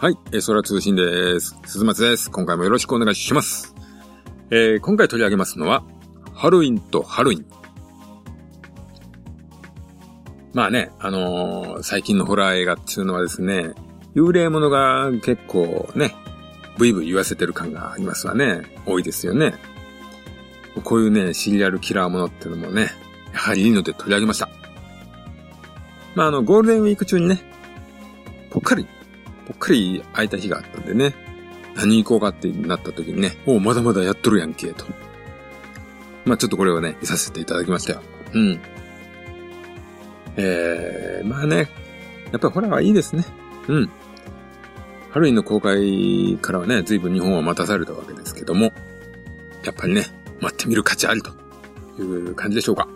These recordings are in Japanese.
はい、えー、空通信です。鈴松です。今回もよろしくお願いします。えー、今回取り上げますのは、ハロウィンとハロウィン。まあね、あのー、最近のホラー映画っていうのはですね、幽霊ものが結構ね、ブイブイ言わせてる感がありますわね。多いですよね。こういうね、シリアルキラーものっていうのもね、やはりいいので取り上げました。まあ、あの、ゴールデンウィーク中にね、ぽっかりぽっかり空いた日があったんでね、何行こうかってなった時にね、おまだまだやっとるやんけ、と。まあちょっとこれをね、見させていただきましたよ。うん。えー、まあね、やっぱりホラーはいいですね。うん。ハロウィンの公開からはね、随分日本は待たされたわけですけども、やっぱりね、待ってみる価値ありという感じでしょうか。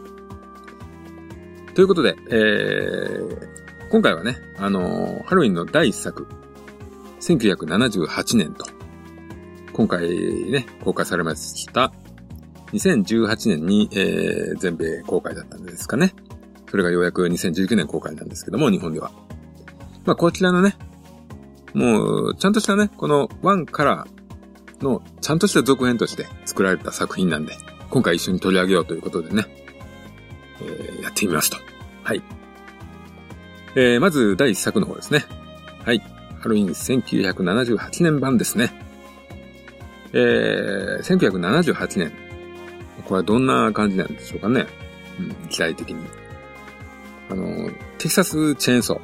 ということで、えー、今回はね、あのー、ハロウィンの第一作、1978年と、今回ね、公開されました、2018年に、えー、全米公開だったんですかね。それがようやく2019年公開なんですけども、日本では。まあ、こちらのね、もう、ちゃんとしたね、この1からの、ちゃんとした続編として作られた作品なんで、今回一緒に取り上げようということでね、えー、やってみますと。はい。えー、まず第一作の方ですね。はい。ハロウィン1978年版ですね。えー、1978年。これはどんな感じなんでしょうかね。うん、期待的に。あの、テキサスチェーンソ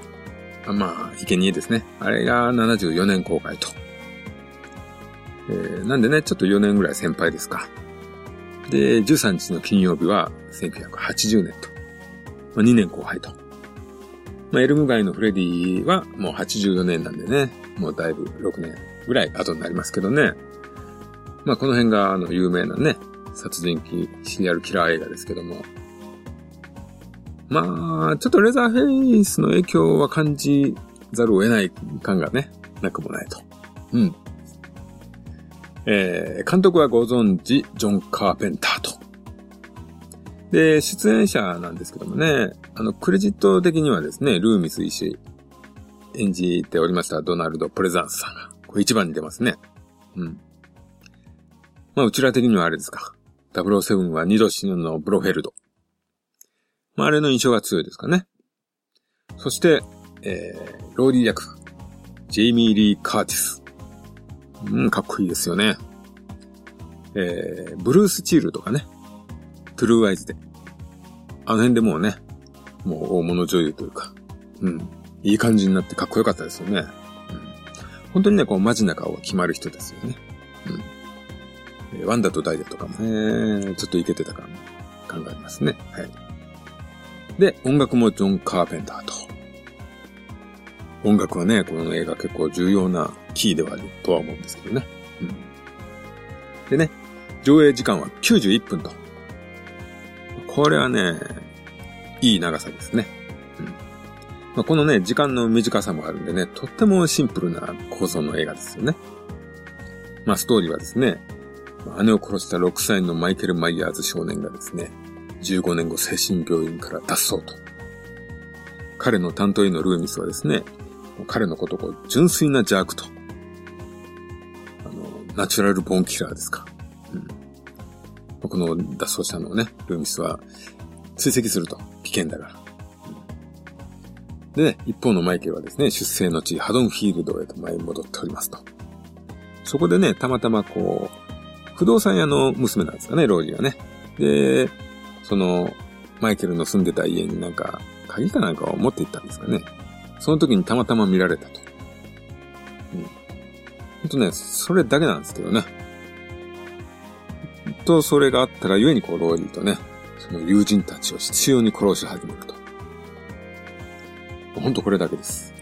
ー。まあ、生贄ですね。あれが74年公開と。えー、なんでね、ちょっと4年ぐらい先輩ですか。で、13日の金曜日は1980年と。まあ、2年後輩と。まあ、エルム街のフレディはもう84年なんでね、もうだいぶ6年ぐらい後になりますけどね。まあ、この辺があの有名なね、殺人鬼シリアルキラー映画ですけども。まあ、ちょっとレザーフェイスの影響は感じざるを得ない感がね、なくもないと。うん。えー、監督はご存知、ジョン・カーペンターと。で、出演者なんですけどもね、あの、クレジット的にはですね、ルーミス医師演じておりましたドナルド・プレザンスさんが、これ一番に出ますね。うん。まあ、うちら的にはあれですか。007は二度死ぬのブロフェルド。まあ、あれの印象が強いですかね。そして、えー、ローリー役、ジェイミー・リー・カーティス。うん、かっこいいですよね。えー、ブルー・スチールとかね。トゥルーライズで。あの辺でもうね、もう大物女優というか、うん、いい感じになってかっこよかったですよね。うん、本当にね、こう、マジな顔が決まる人ですよね。うん。ワンダとダイヤとかもね、ちょっといけてたから考えますね。はい。で、音楽もジョン・カーペンターと。音楽はね、この映画結構重要なキーではあるとは思うんですけどね。うん。でね、上映時間は91分と。これはね、いい長さですね。うんまあ、このね、時間の短さもあるんでね、とってもシンプルな構造の映画ですよね。まあ、ストーリーはですね、姉を殺した6歳のマイケル・マイヤーズ少年がですね、15年後精神病院から脱走と。彼の担当医のルーミスはですね、彼のことを純粋な邪悪と。あの、ナチュラルボンキラーですか。この脱走者のね、ルーミスは追跡すると危険だから。で、一方のマイケルはですね、出生の地、ハドンフィールドへと前に戻っておりますと。そこでね、たまたまこう、不動産屋の娘なんですかね、ローリーはね。で、その、マイケルの住んでた家になんか、鍵かなんかを持って行ったんですかね。その時にたまたま見られたと。うん。ほんとね、それだけなんですけどね。とそれがあったがゆえにこうローリーとね、その友人たちを必要に殺し始めると。ほんとこれだけです。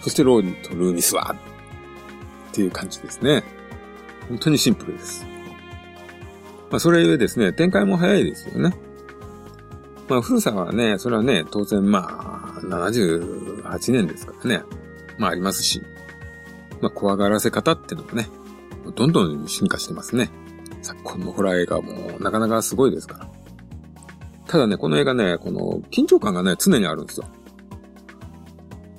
そしてローリーとルーミスはっていう感じですね。本当にシンプルです。まあそれゆえですね、展開も早いですよね。まあ古さはね、それはね、当然まあ78年ですからね。まあありますし。まあ怖がらせ方ってのもね、どんどん進化してますね。昨今のホラー映画もなかなかすごいですから。ただね、この映画ね、この緊張感がね、常にあるんですよ。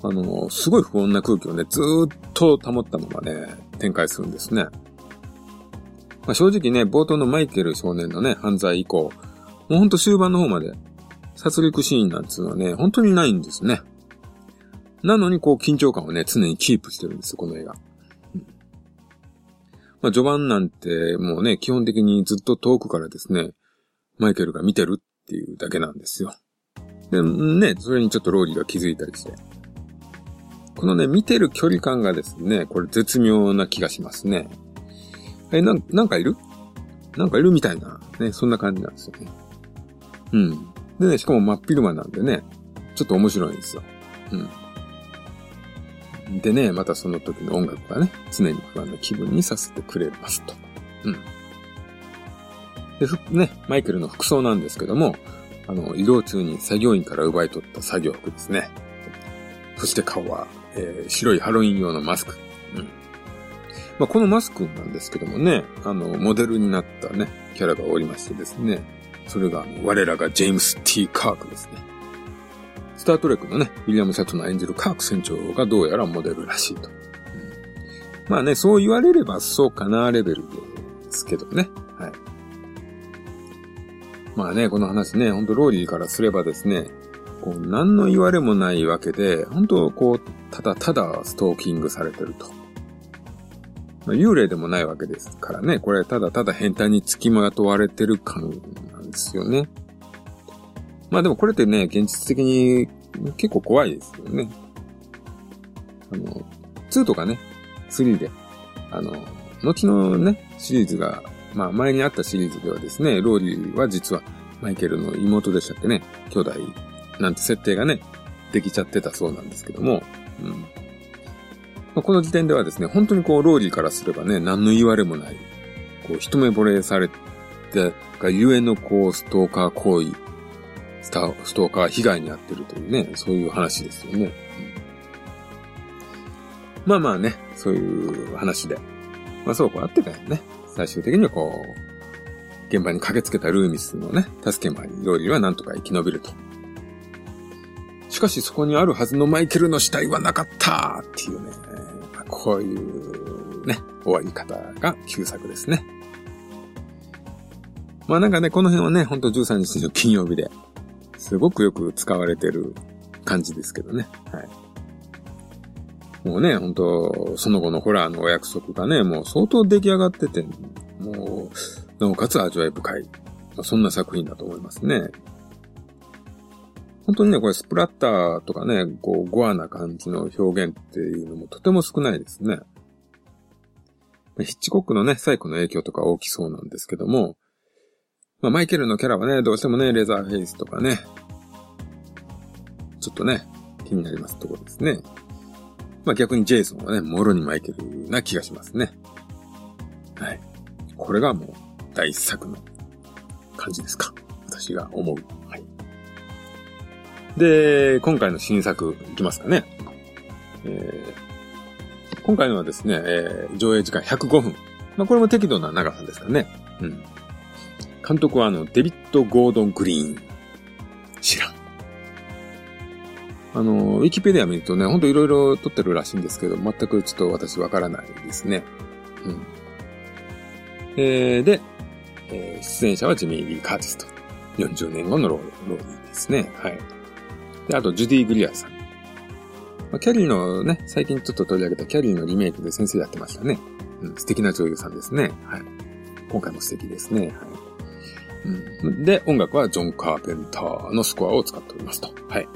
あの、すごい不穏な空気をね、ずーっと保ったままね、展開するんですね。まあ、正直ね、冒頭のマイケル少年のね、犯罪以降、もうほんと終盤の方まで、殺戮シーンなんつうのはね、本当にないんですね。なのにこう緊張感をね、常にキープしてるんですよ、この映画。まあ、序盤なんてもうね、基本的にずっと遠くからですね、マイケルが見てるっていうだけなんですよ。で、ね、それにちょっとローリーが気づいたりして。このね、見てる距離感がですね、これ絶妙な気がしますね。え、なん、なんかいる？なんかいるみたいな、ね、そんな感じなんですよね。うん。でね、しかも真っ昼間なんでね、ちょっと面白いんですよ。うん。でね、またその時の音楽がね、常に不安な気分にさせてくれますと。うん。で、ふ、ね、マイケルの服装なんですけども、あの、移動中に作業員から奪い取った作業服ですね。そして顔は、えー、白いハロウィン用のマスク。うん。まあ、このマスクなんですけどもね、あの、モデルになったね、キャラがおりましてですね、それが、我らがジェームス・ T・ カークですね。スタートレックのね、ウィリアム・シャトナー演じるカーク船長がどうやらモデルらしいと。うん、まあね、そう言われればそうかなレベルですけどね。はい。まあね、この話ね、ほんとローリーからすればですね、こう、何の言われもないわけで、本当こう、ただただストーキングされてると。まあ、幽霊でもないわけですからね、これただただ変態に付きまとわれてる感なんですよね。まあでもこれってね、現実的に結構怖いですよね。あの、2とかね、3で、あの、後のね、シリーズが、まあ前にあったシリーズではですね、ローリーは実はマイケルの妹でしたっけね、兄弟なんて設定がね、できちゃってたそうなんですけども、うん。まあ、この時点ではですね、本当にこう、ローリーからすればね、何の言われもない、こう、一目惚れされて、がゆえのこう、ストーカー行為、スタストーカー被害に遭ってるというね、そういう話ですよね。うん、まあまあね、そういう話で。まあそうこうあってたよね。最終的にはこう、現場に駆けつけたルーミスのね、助け回り、ローリーはなんとか生き延びると。しかしそこにあるはずのマイケルの死体はなかったっていうね、こういうね、終わり方が旧作ですね。まあなんかね、この辺はね、ほんと13日の金曜日で、すごくよく使われてる感じですけどね。はい。もうね、ほんと、その後のホラーのお約束がね、もう相当出来上がってて、もう、なおかつ味わい深い。そんな作品だと思いますね。本当にね、これスプラッターとかね、こう、ゴアな感じの表現っていうのもとても少ないですね。ヒッチコックのね、サイコの影響とか大きそうなんですけども、まあ、マイケルのキャラはね、どうしてもね、レザーフェイスとかね、ちょっとね、気になりますところですね。まあ、逆にジェイソンはね、もろにマイケルな気がしますね。はい。これがもう、第一作の感じですか。私が思う。はいで、今回の新作いきますかね。えー、今回のはですね、えー、上映時間105分。まあ、これも適度な長さですかね。うん。監督はあの、デビッド・ゴードン・グリーン。知らん。あの、ウィキペディア見るとね、ほんといろいろ撮ってるらしいんですけど、全くちょっと私わからないですね。うん。えー、で、えー、出演者はジミー・リー・カーティスト。40年後のローローリーですね。はい。で、あと、ジュディ・グリアさん。まあ、キャリーのね、最近ちょっと取り上げたキャリーのリメイクで先生やってましたね。うん、素敵な女優さんですね。はい。今回も素敵ですね。はい。うん、で、音楽はジョン・カーペンターのスコアを使っておりますと。はい。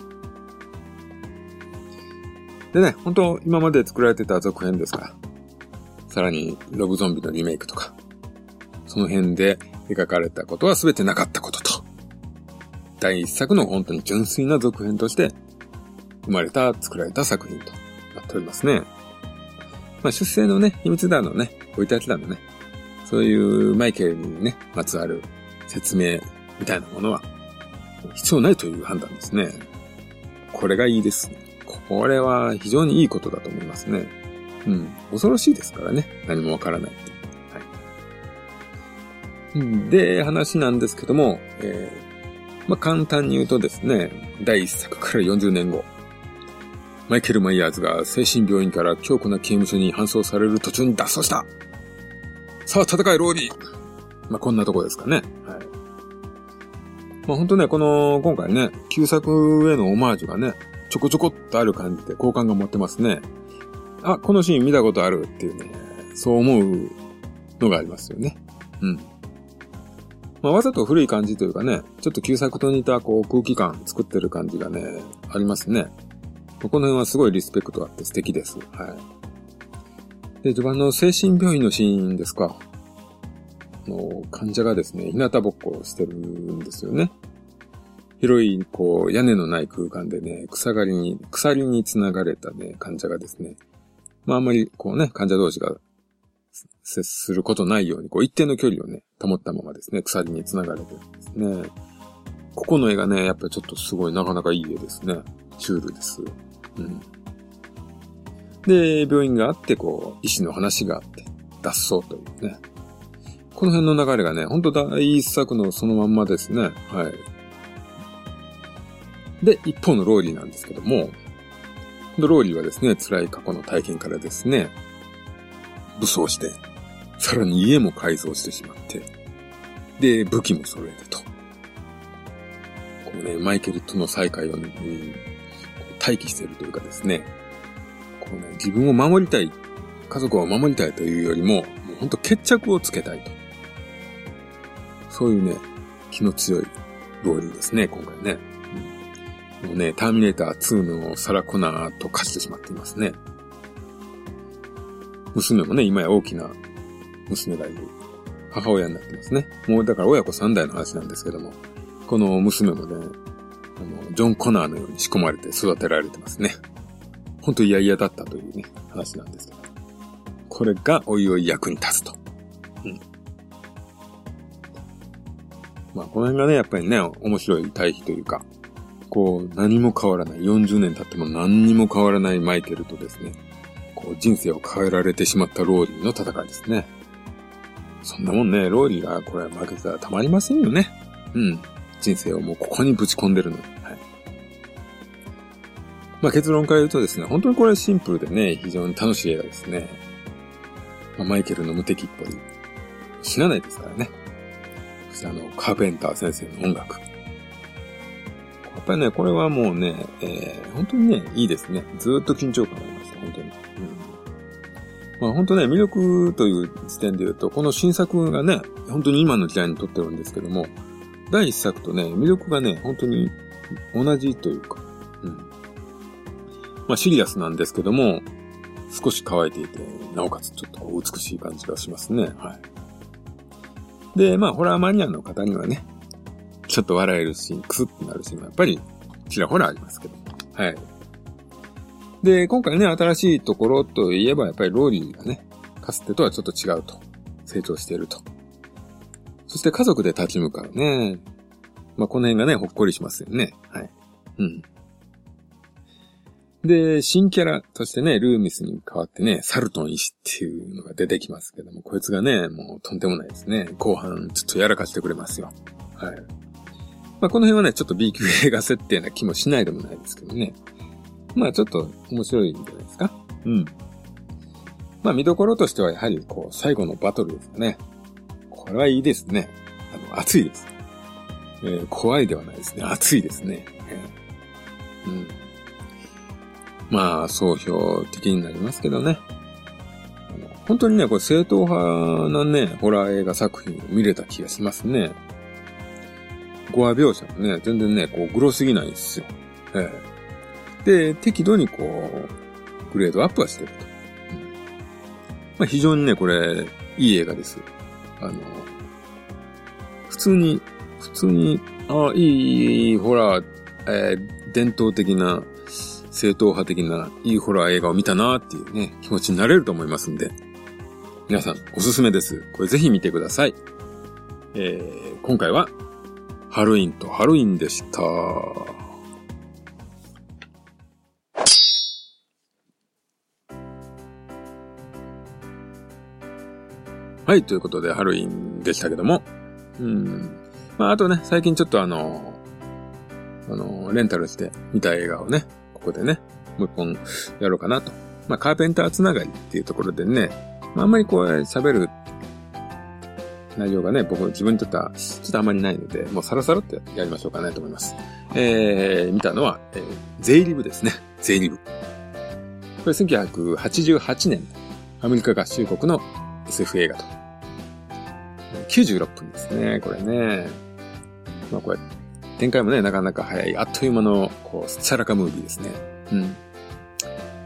でね、本当今まで作られてた続編ですから。さらに、ロブゾンビのリメイクとか。その辺で描かれたことは全てなかったことと。第一作の本当に純粋な続編として生まれた、作られた作品となっておりますね。まあ、出生のね、秘密だのね、置いてあったのね、そういうマイケルにね、まつわる説明みたいなものは必要ないという判断ですね。これがいいです。これは非常にいいことだと思いますね。うん。恐ろしいですからね。何もわからない。はい。で、話なんですけども、えー、まあ、簡単に言うとですね、第一作から40年後。マイケル・マイヤーズが精神病院から強固な刑務所に搬送される途中に脱走したさあ、戦い、ローリーまあ、こんなとこですかね。はい。まあ、ほんとね、この、今回ね、旧作へのオマージュがね、ちょこちょこっとある感じで好感が持ってますね。あ、このシーン見たことあるっていうね、そう思うのがありますよね。うん。まあ、わざと古い感じというかね、ちょっと旧作と似たこう空気感作ってる感じがね、ありますね。この辺はすごいリスペクトあって素敵です。はい。で、序盤の精神病院のシーンですか。の患者がですね、日向ぼっこしてるんですよね。広い、こう、屋根のない空間でね、草刈りに、鎖に繋がれたね、患者がですね、まああんまり、こうね、患者同士が接することないように、こう、一定の距離をね、保ったままですね、鎖に繋がれてるんですね。ここの絵がね、やっぱりちょっとすごいなかなかいい絵ですね。シュールです。うん。で、病院があって、こう、医師の話があって、脱走というね。この辺の流れがね、ほんと第一作のそのまんまですね。はい。で、一方のローリーなんですけども、ローリーはですね、辛い過去の体験からですね、武装して、さらに家も改造してしまって、で、武器も揃えてと。こうね、マイケルとの再会をね、待機しているというかですね、こうね、自分を守りたい、家族を守りたいというよりも、もうほんと決着をつけたいと。そういうね、気の強いローリーですね、今回ね。もうね、ターミネーター2のサラコナーと化してしまっていますね。娘もね、今や大きな娘がいる母親になってますね。もうだから親子三代の話なんですけども、この娘もね、あの、ジョン・コナーのように仕込まれて育てられてますね。ほんと嫌々だったというね、話なんですけど。これがおいおい役に立つと。うん。まあ、この辺がね、やっぱりね、面白い対比というか、こう、何も変わらない、40年経っても何にも変わらないマイケルとですね、こう、人生を変えられてしまったローリーの戦いですね。そんなもんね、ローリーがこれ負けたらたまりませんよね。うん。人生をもうここにぶち込んでるのに。はい。まあ結論から言うとですね、本当にこれはシンプルでね、非常に楽しい映画ですね。まあ、マイケルの無敵っぽい。死なないですからね。そしてあの、カーペンター先生の音楽。やっぱりね、これはもうね、えー、本当にね、いいですね。ずっと緊張感ありました、本当に。うんまあ本当ね、魅力という時点で言うと、この新作がね、本当に今の時代に撮ってるんですけども、第一作とね、魅力がね、本当に同じというか、うん。まあシリアスなんですけども、少し乾いていて、なおかつちょっと美しい感じがしますね。はい。で、まあ、ホラーマニアの方にはね、ちょっと笑えるシーン、クスッとなるシーンはやっぱりちらほらありますけど。はい。で、今回ね、新しいところといえば、やっぱりローリーがね、かつてとはちょっと違うと。成長していると。そして家族で立ち向かうね。まあ、この辺がね、ほっこりしますよね。はい。うん。で、新キャラとしてね、ルーミスに代わってね、サルトン医師っていうのが出てきますけども、こいつがね、もうとんでもないですね。後半、ちょっとやらかしてくれますよ。はい。まあ、この辺はね、ちょっと B 級映画設定な気もしないでもないですけどね。まあちょっと面白いんじゃないですか。うん。まあ見どころとしてはやはりこう最後のバトルですかね。これはいいですね。あの、熱いです。えー、怖いではないですね。熱いですね。うん。まあ、総評的になりますけどね。本当にね、これ正統派なね、ホラー映画作品を見れた気がしますね。ゴア描写もね、全然ね、こう、グロすぎないんですよ。ええで、適度にこう、グレードアップはしてると。まあ、非常にね、これ、いい映画です。あの、普通に、普通に、ああ、いい、いい、ほら、えー、伝統的な、正統派的な、いいホラー映画を見たなっていうね、気持ちになれると思いますんで、皆さん、おすすめです。これぜひ見てください。えー、今回は、ハロウィンとハロウィンでした。はい、ということで、ハロウィンでしたけども。うん。まあ、あとね、最近ちょっとあの、あの、レンタルして見た映画をね、ここでね、もう一本やろうかなと。まあ、カーペンターつながりっていうところでね、まあ、あんまりこう喋る内容がね、僕自分にとってはちょっとあまりないので、もうサラサラってやりましょうかねと思います。えー、見たのは、えー、ゼイリブですね。ゼイリブ。これ1988年、アメリカ合衆国の SF 映画と。96分ですね、これね。まあこれ、展開もね、なかなか早い、あっという間の、こう、スチャラカムービーですね。うん。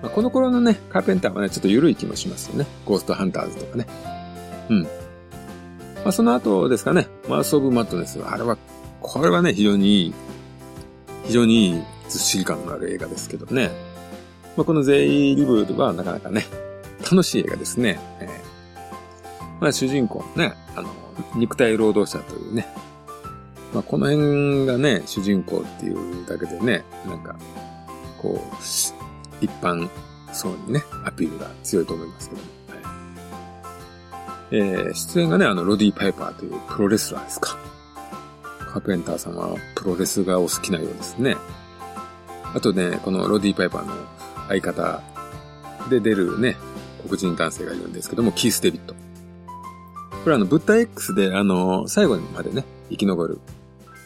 まあ、この頃のね、カーペンターはね、ちょっと緩い気もしますよね。ゴーストハンターズとかね。うん。まあ、その後ですかね、マース・オブ・マットネス、あれは、これはね、非常にいい、非常にいいずっしり感のある映画ですけどね。まあ、このゼイ・リブはなかなかね、楽しい映画ですね。えー、まあ、主人公ね、あの、肉体労働者というね、まあ、この辺がね、主人公っていうだけでね、なんか、こう、一般層にね、アピールが強いと思いますけども。えー、出演がね、あの、ロディ・パイパーというプロレスラーですか。カーペンターさんはプロレスがお好きなようですね。あとね、このロディ・パイパーの相方で出るね、黒人男性がいるんですけども、キース・デビット。これあの、ブッダ X であの、最後までね、生き残る。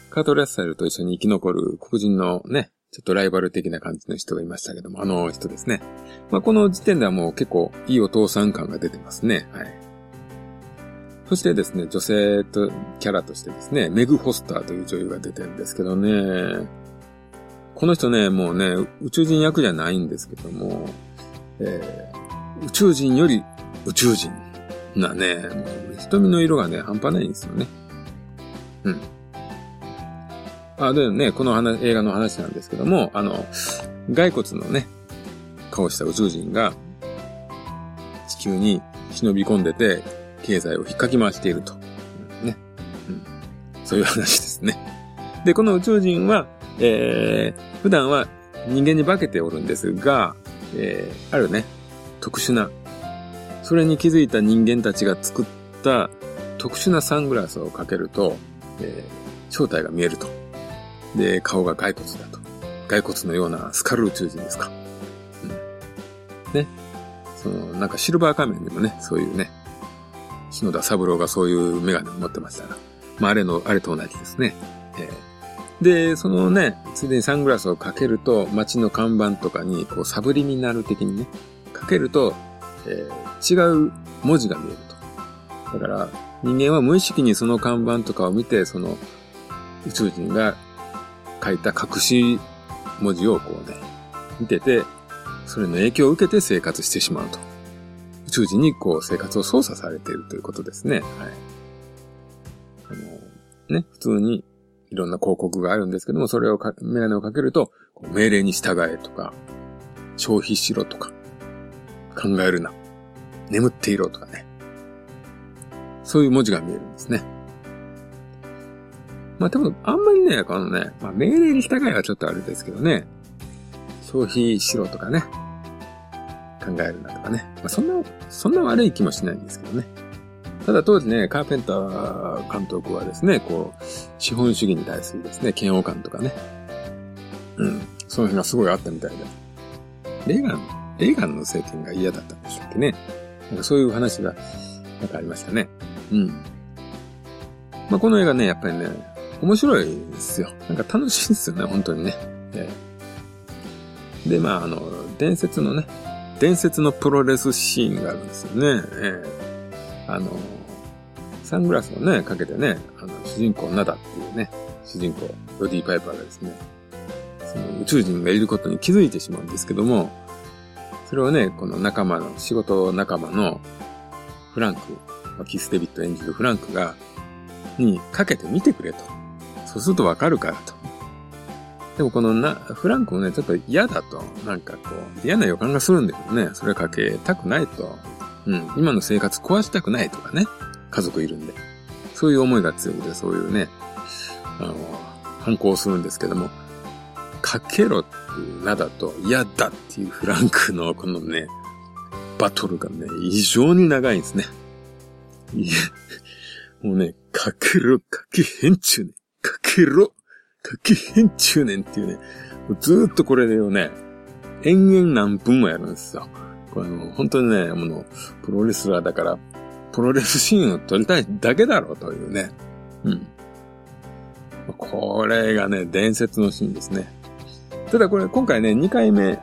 カート・レッサルと一緒に生き残る黒人のね、ちょっとライバル的な感じの人がいましたけども、あの人ですね。まあ、この時点ではもう結構いいお父さん感が出てますね。はい。そしてですね、女性と、キャラとしてですね、メグ・フォスターという女優が出てるんですけどね、この人ね、もうね、宇宙人役じゃないんですけども、えー、宇宙人より宇宙人なね、もう瞳の色がね、半端ないんですよね。うん。あ、でね、この話、映画の話なんですけども、あの、骸骨のね、顔した宇宙人が、地球に忍び込んでて、経済を引っかき回していると。ね。うん。そういう話ですね。で、この宇宙人は、えー、普段は人間に化けておるんですが、えー、あるね、特殊な、それに気づいた人間たちが作った特殊なサングラスをかけると、えー、正体が見えると。で、顔が骸骨だと。骸骨のようなスカル宇宙人ですか。うん。ね。その、なんかシルバー仮面にもね、そういうね、篠田三郎がそういうメガネを持ってましたが、まあ、あれの、あれと同じですね。えー、で、そのね、ついでにサングラスをかけると、街の看板とかに、こう、サブリミナル的にね、かけると、えー、違う文字が見えると。だから、人間は無意識にその看板とかを見て、その宇宙人が書いた隠し文字をこうね、見てて、それの影響を受けて生活してしまうと。宙人にこう生活を操作されているということですね。はい。あの、ね、普通にいろんな広告があるんですけども、それをか、メガネをかけると、命令に従えとか、消費しろとか、考えるな、眠っていろとかね。そういう文字が見えるんですね。まあでも、あんまりね、このね、まあ命令に従いはちょっとあれですけどね、消費しろとかね、考えるなとかね。まあそんな、そんな悪い気もしないんですけどね。ただ当時ね、カーペンター監督はですね、こう、資本主義に対するですね、嫌悪感とかね。うん。その辺がすごいあったみたいで。レーガン、レーガンの政権が嫌だったんでしたっけね。なんかそういう話が、なんかありましたね。うん。まあこの映画ね、やっぱりね、面白いですよ。なんか楽しいですよね、本当にね。えー、で、まあ、あの、伝説のね、伝説のプロレスシーンがあるんですよね。えー、あの、サングラスをね、かけてね、あの、主人公ナダっていうね、主人公、ロディ・パイパーがですね、その宇宙人がいることに気づいてしまうんですけども、それをね、この仲間の、仕事仲間のフランク、キス・デビット演じるフランクが、にかけてみてくれと。そうするとわかるからと。でもこのな、フランクもね、ちょっと嫌だと。なんかこう、嫌な予感がするんだけどね。それかけたくないと。うん。今の生活壊したくないとかね。家族いるんで。そういう思いが強くて、そういうね、あの、反抗するんですけども、かけろっていう名だと嫌だっていうフランクのこのね、バトルがね、異常に長いんですね。いや、もうね、かけろ、かけへんちゅうね。かけろかけへんちゅうねんっていうね、ずーっとこれをね、延々何分もやるんですよ。これもう本当にね、もう、プロレスラーだから、プロレスシーンを撮りたいだけだろうというね。うん。これがね、伝説のシーンですね。ただこれ今回ね、2回目、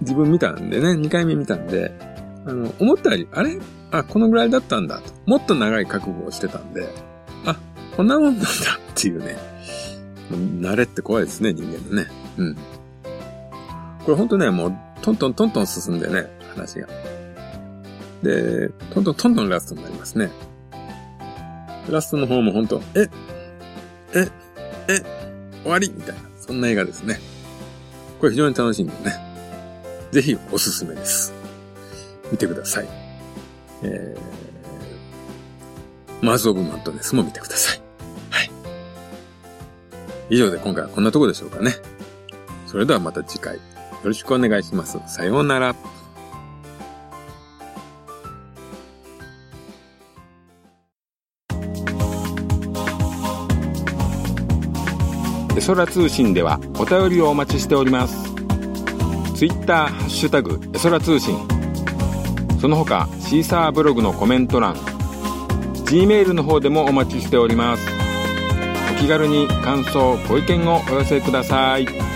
自分見たんでね、2回目見たんで、あの、思ったより、あれ？あ、このぐらいだったんだと。もっと長い覚悟をしてたんで、あ、こんなもんなんだっていうね。慣れって怖いですね、人間のね。うん。これほんとね、もう、トントントントン進んでね、話が。で、トントントントンラストになりますね。ラストの方もほんと、え、え、え、終わり？みたいな、そんな映画ですね。これ非常に楽しいんでね。ぜひおすすめです。見てください。えー、マズ・オブ・マントネスも見てくださ。い。以上で今回はこんなとこでしょうかね。それではまた次回、よろしくお願いします。さようなら。エソラ通信ではお便りをお待ちしております。ツイッターハッシュタグエソラ通信その他シーサーブログのコメント欄 G メールの方でもお待ちしております気軽に感想ご意見をお寄せください。